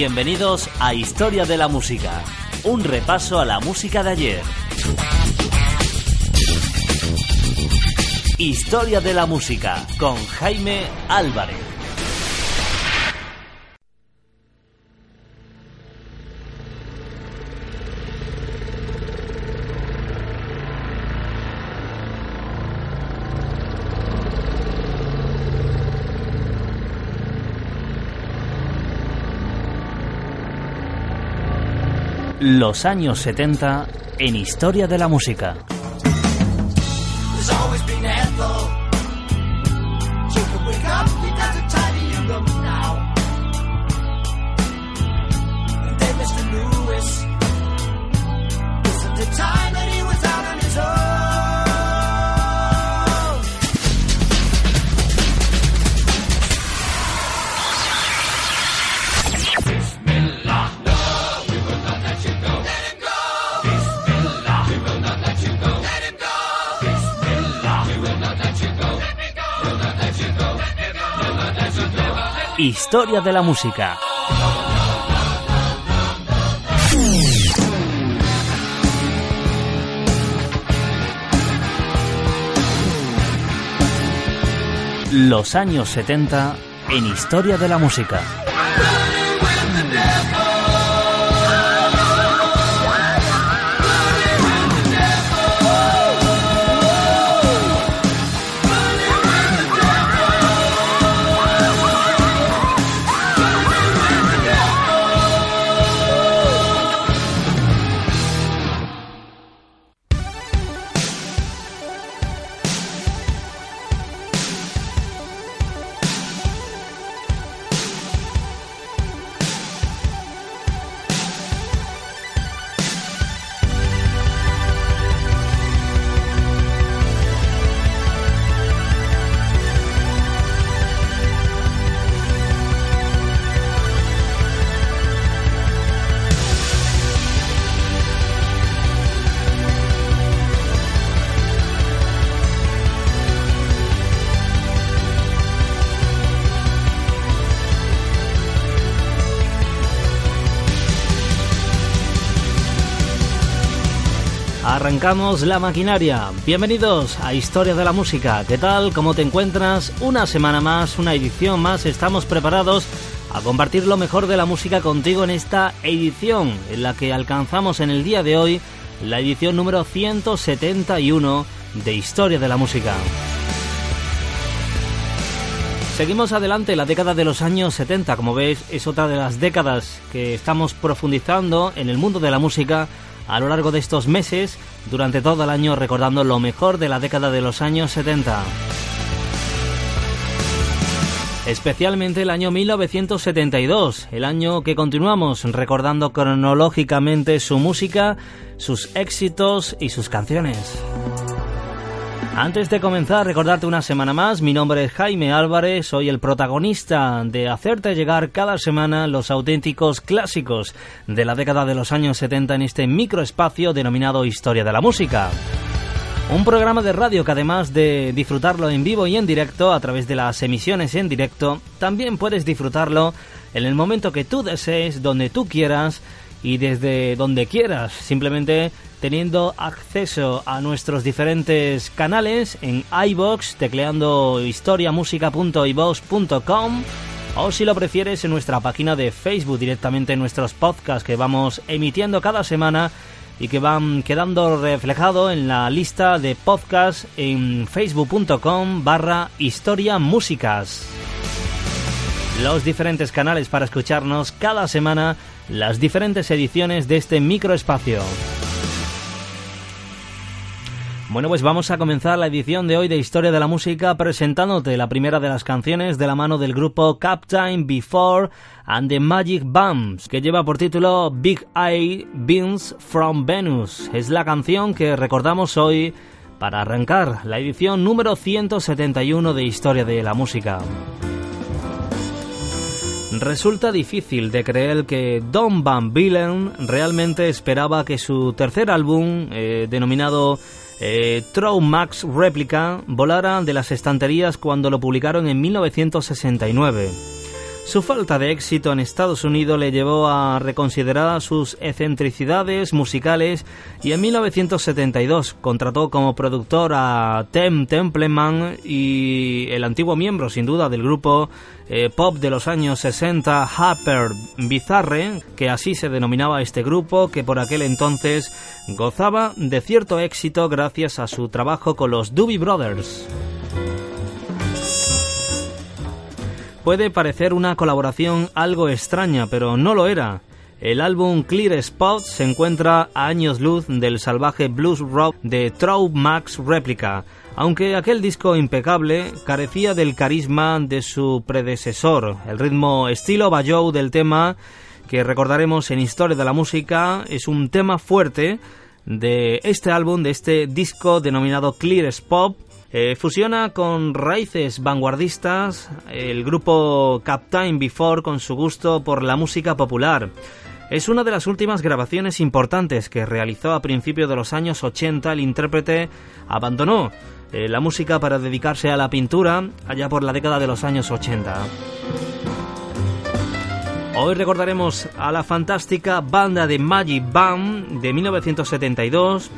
Bienvenidos a Historia de la Música, un repaso a la música de ayer. Historia de la Música con Jaime Álvarez. Los años 70 en Historia de la Música. Historia de la música. Los años 70 en Historia de la música. Arrancamos la maquinaria. Bienvenidos a Historia de la Música. ¿Qué tal? ¿Cómo te encuentras? Una semana más, una edición más. Estamos preparados a compartir lo mejor de la música contigo en esta edición en la que alcanzamos en el día de hoy la edición número 171 de Historia de la Música. Seguimos adelante, la década de los años 70, como veis, es otra de las décadas que estamos profundizando en el mundo de la música a lo largo de estos meses, durante todo el año recordando lo mejor de la década de los años 70. Especialmente el año 1972, el año que continuamos recordando cronológicamente su música, sus éxitos y sus canciones. Antes de comenzar, recordarte una semana más, mi nombre es Jaime Álvarez, soy el protagonista de hacerte llegar cada semana los auténticos clásicos de la década de los años 70 en este microespacio denominado Historia de la Música. Un programa de radio que además de disfrutarlo en vivo y en directo a través de las emisiones en directo, también puedes disfrutarlo en el momento que tú desees, donde tú quieras y desde donde quieras. Simplemente teniendo acceso a nuestros diferentes canales en iBox, tecleando historiamusica.ibox.com o si lo prefieres en nuestra página de Facebook directamente en nuestros podcasts que vamos emitiendo cada semana y que van quedando reflejado en la lista de podcasts en facebook.com barra historiamúsicas. Los diferentes canales para escucharnos cada semana las diferentes ediciones de este microespacio. Bueno, pues vamos a comenzar la edición de hoy de Historia de la Música presentándote la primera de las canciones de la mano del grupo Captain Before and the Magic Bumps, que lleva por título Big Eye Beans from Venus. Es la canción que recordamos hoy para arrancar la edición número 171 de Historia de la Música. Resulta difícil de creer que Don Van Villen realmente esperaba que su tercer álbum, eh, denominado eh, Max Replica volara de las estanterías cuando lo publicaron en 1969. Su falta de éxito en Estados Unidos le llevó a reconsiderar sus excentricidades musicales y en 1972 contrató como productor a Tem Templeman y el antiguo miembro sin duda del grupo eh, pop de los años 60 Harper Bizarre, que así se denominaba este grupo que por aquel entonces gozaba de cierto éxito gracias a su trabajo con los Doobie Brothers. Puede parecer una colaboración algo extraña, pero no lo era. El álbum Clear Spot se encuentra a años luz del salvaje blues rock de Max Replica, aunque aquel disco impecable carecía del carisma de su predecesor. El ritmo estilo Bajou del tema, que recordaremos en Historia de la Música, es un tema fuerte de este álbum, de este disco denominado Clear Spot, eh, fusiona con raíces vanguardistas el grupo Captain Before con su gusto por la música popular. Es una de las últimas grabaciones importantes que realizó a principios de los años 80. El intérprete abandonó eh, la música para dedicarse a la pintura allá por la década de los años 80. Hoy recordaremos a la fantástica banda de Magic Band de 1972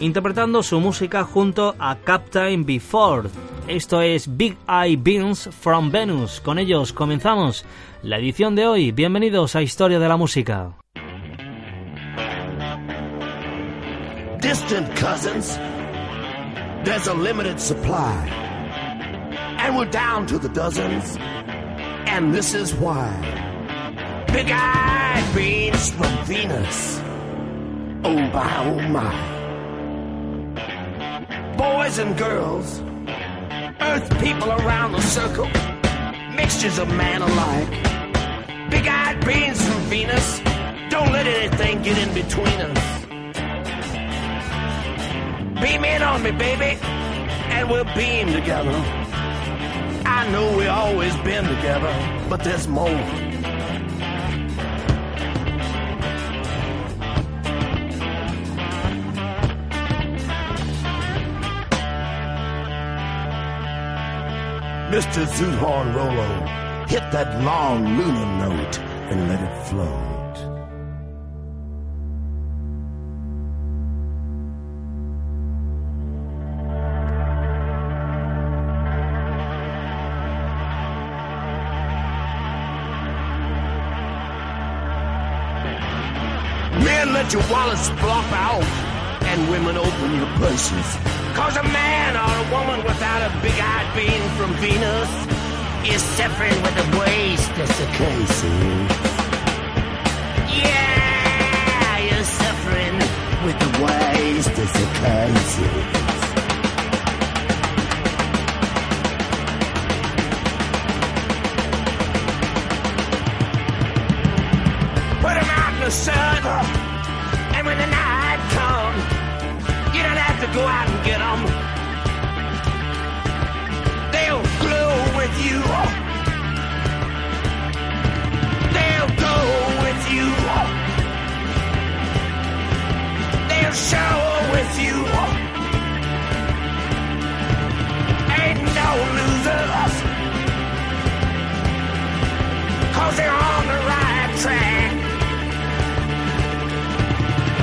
interpretando su música junto a Captain Before. Esto es Big Eye Beans from Venus. Con ellos comenzamos la edición de hoy. Bienvenidos a Historia de la Música. Distant cousins, there's a limited supply. And we're down to the dozens. And this is why. Big Eye Beans from Venus. Oh my, oh my boys and girls, earth people around the circle, mixtures of man alike. Big eyed beings from Venus, don't let anything get in between us. Beam in on me, baby, and we'll beam together. I know we always been together, but there's more. Mr. Zoothorn Rolo, hit that long lunar note and let it float. Men, let your wallets flop out and women open your purses. Cause a man or a woman without a big-eyed being from Venus is suffering with a waist desiccation. Yeah, you're suffering with the. Put him out in the sun, and when the night comes, you don't have to go out and get you. They'll go with you. They'll shower with you. Ain't no losers. Cause they're on the right track.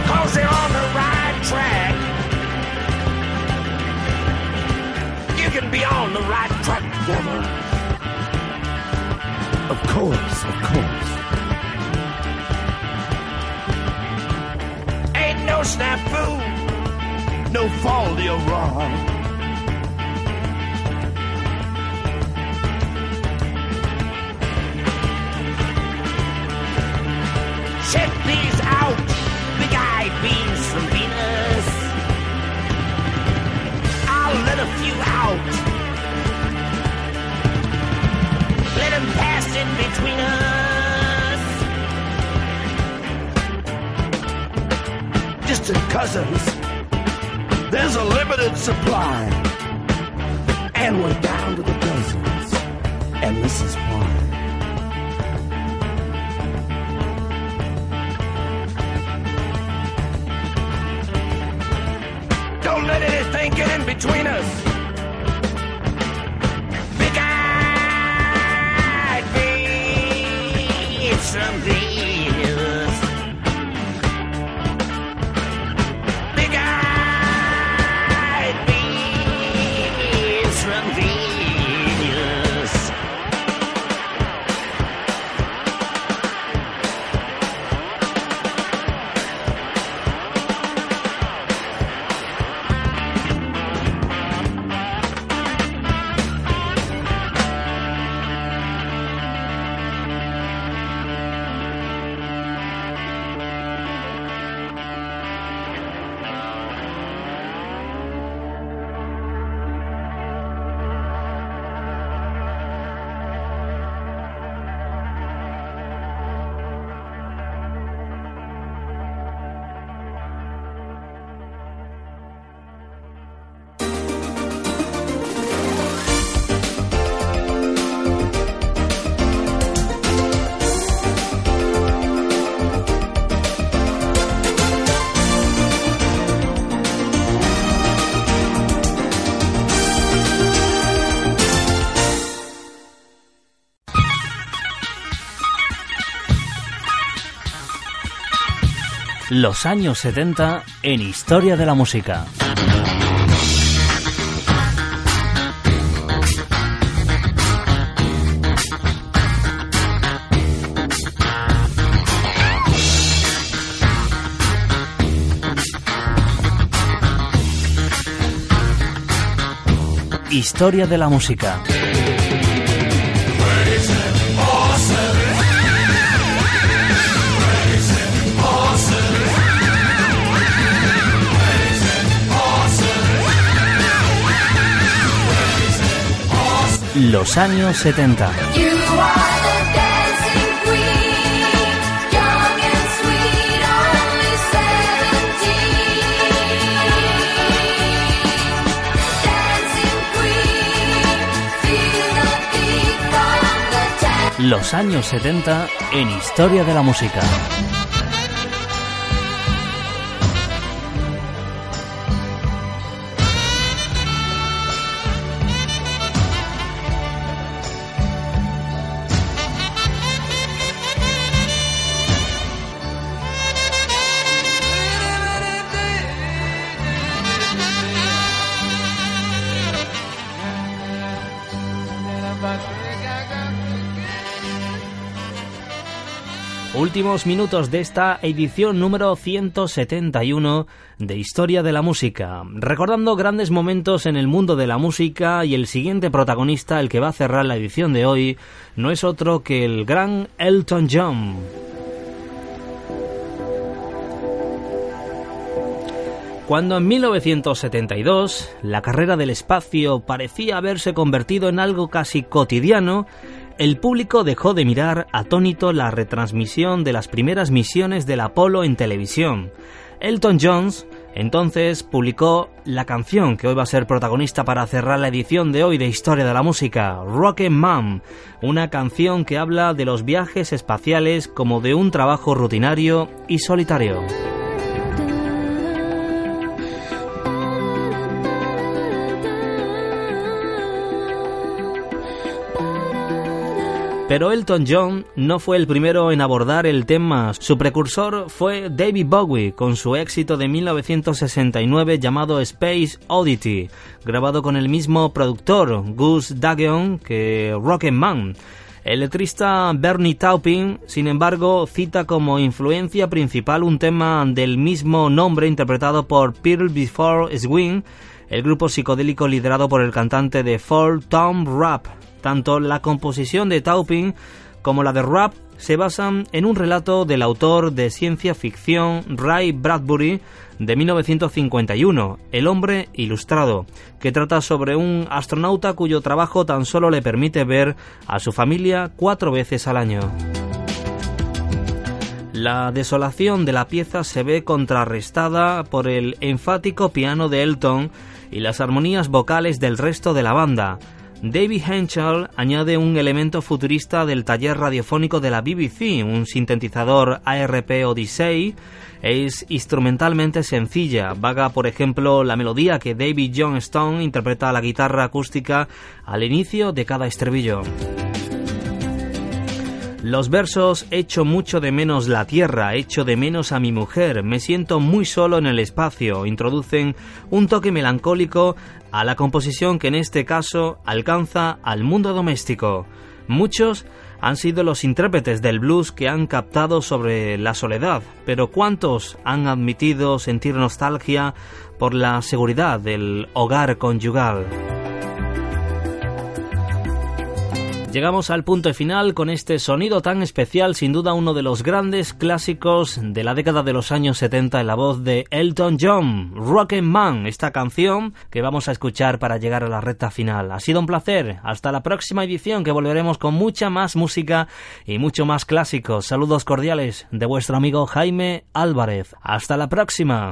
Cause they're on the right track. You can be on the right track together. Of course, of course. Ain't no snafu, no fall you're wrong. Between us. Distant cousins, there's a limited supply. And we're down to the dozens. And this is why. Don't let anything get in between us. Los años 70 en Historia de la Música. Historia de la Música. Los años 70. Los años 70 en Historia de la Música. Últimos minutos de esta edición número 171 de Historia de la Música, recordando grandes momentos en el mundo de la música y el siguiente protagonista, el que va a cerrar la edición de hoy, no es otro que el gran Elton John. Cuando en 1972 la carrera del espacio parecía haberse convertido en algo casi cotidiano, el público dejó de mirar atónito la retransmisión de las primeras misiones del Apolo en televisión. Elton Jones entonces publicó la canción que hoy va a ser protagonista para cerrar la edición de hoy de Historia de la Música, Rocket Man, una canción que habla de los viajes espaciales como de un trabajo rutinario y solitario. Pero Elton John no fue el primero en abordar el tema. Su precursor fue David Bowie con su éxito de 1969 llamado Space Oddity, grabado con el mismo productor Gus Dageon que Rocket Man. El letrista Bernie Taupin, sin embargo, cita como influencia principal un tema del mismo nombre interpretado por Pearl Before Swing, el grupo psicodélico liderado por el cantante de folk Tom Rapp. Tanto la composición de Taupin como la de Rapp se basan en un relato del autor de ciencia ficción Ray Bradbury de 1951, El hombre ilustrado, que trata sobre un astronauta cuyo trabajo tan solo le permite ver a su familia cuatro veces al año. La desolación de la pieza se ve contrarrestada por el enfático piano de Elton y las armonías vocales del resto de la banda, David Henschel añade un elemento futurista del taller radiofónico de la BBC, un sintetizador ARP Odyssey. Es instrumentalmente sencilla, vaga por ejemplo la melodía que David John Stone interpreta a la guitarra acústica al inicio de cada estribillo. Los versos Echo mucho de menos la tierra, echo de menos a mi mujer, me siento muy solo en el espacio, introducen un toque melancólico a la composición que en este caso alcanza al mundo doméstico. Muchos han sido los intérpretes del blues que han captado sobre la soledad, pero ¿cuántos han admitido sentir nostalgia por la seguridad del hogar conyugal? Llegamos al punto final con este sonido tan especial, sin duda uno de los grandes clásicos de la década de los años 70 en la voz de Elton John, Rocket Man, esta canción que vamos a escuchar para llegar a la recta final. Ha sido un placer, hasta la próxima edición que volveremos con mucha más música y mucho más clásicos. Saludos cordiales de vuestro amigo Jaime Álvarez. Hasta la próxima.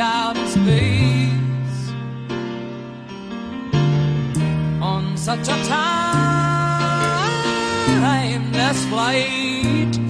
out in space on such a timeless flight.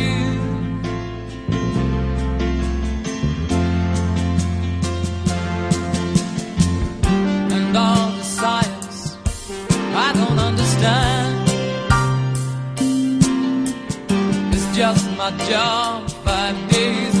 just my job five days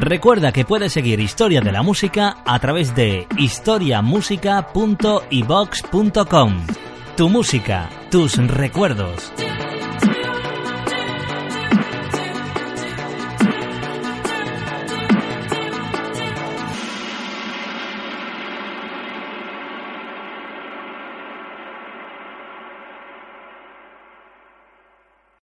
Recuerda que puedes seguir Historia de la Música a través de historiamusica.ibox.com. Tu música, tus recuerdos.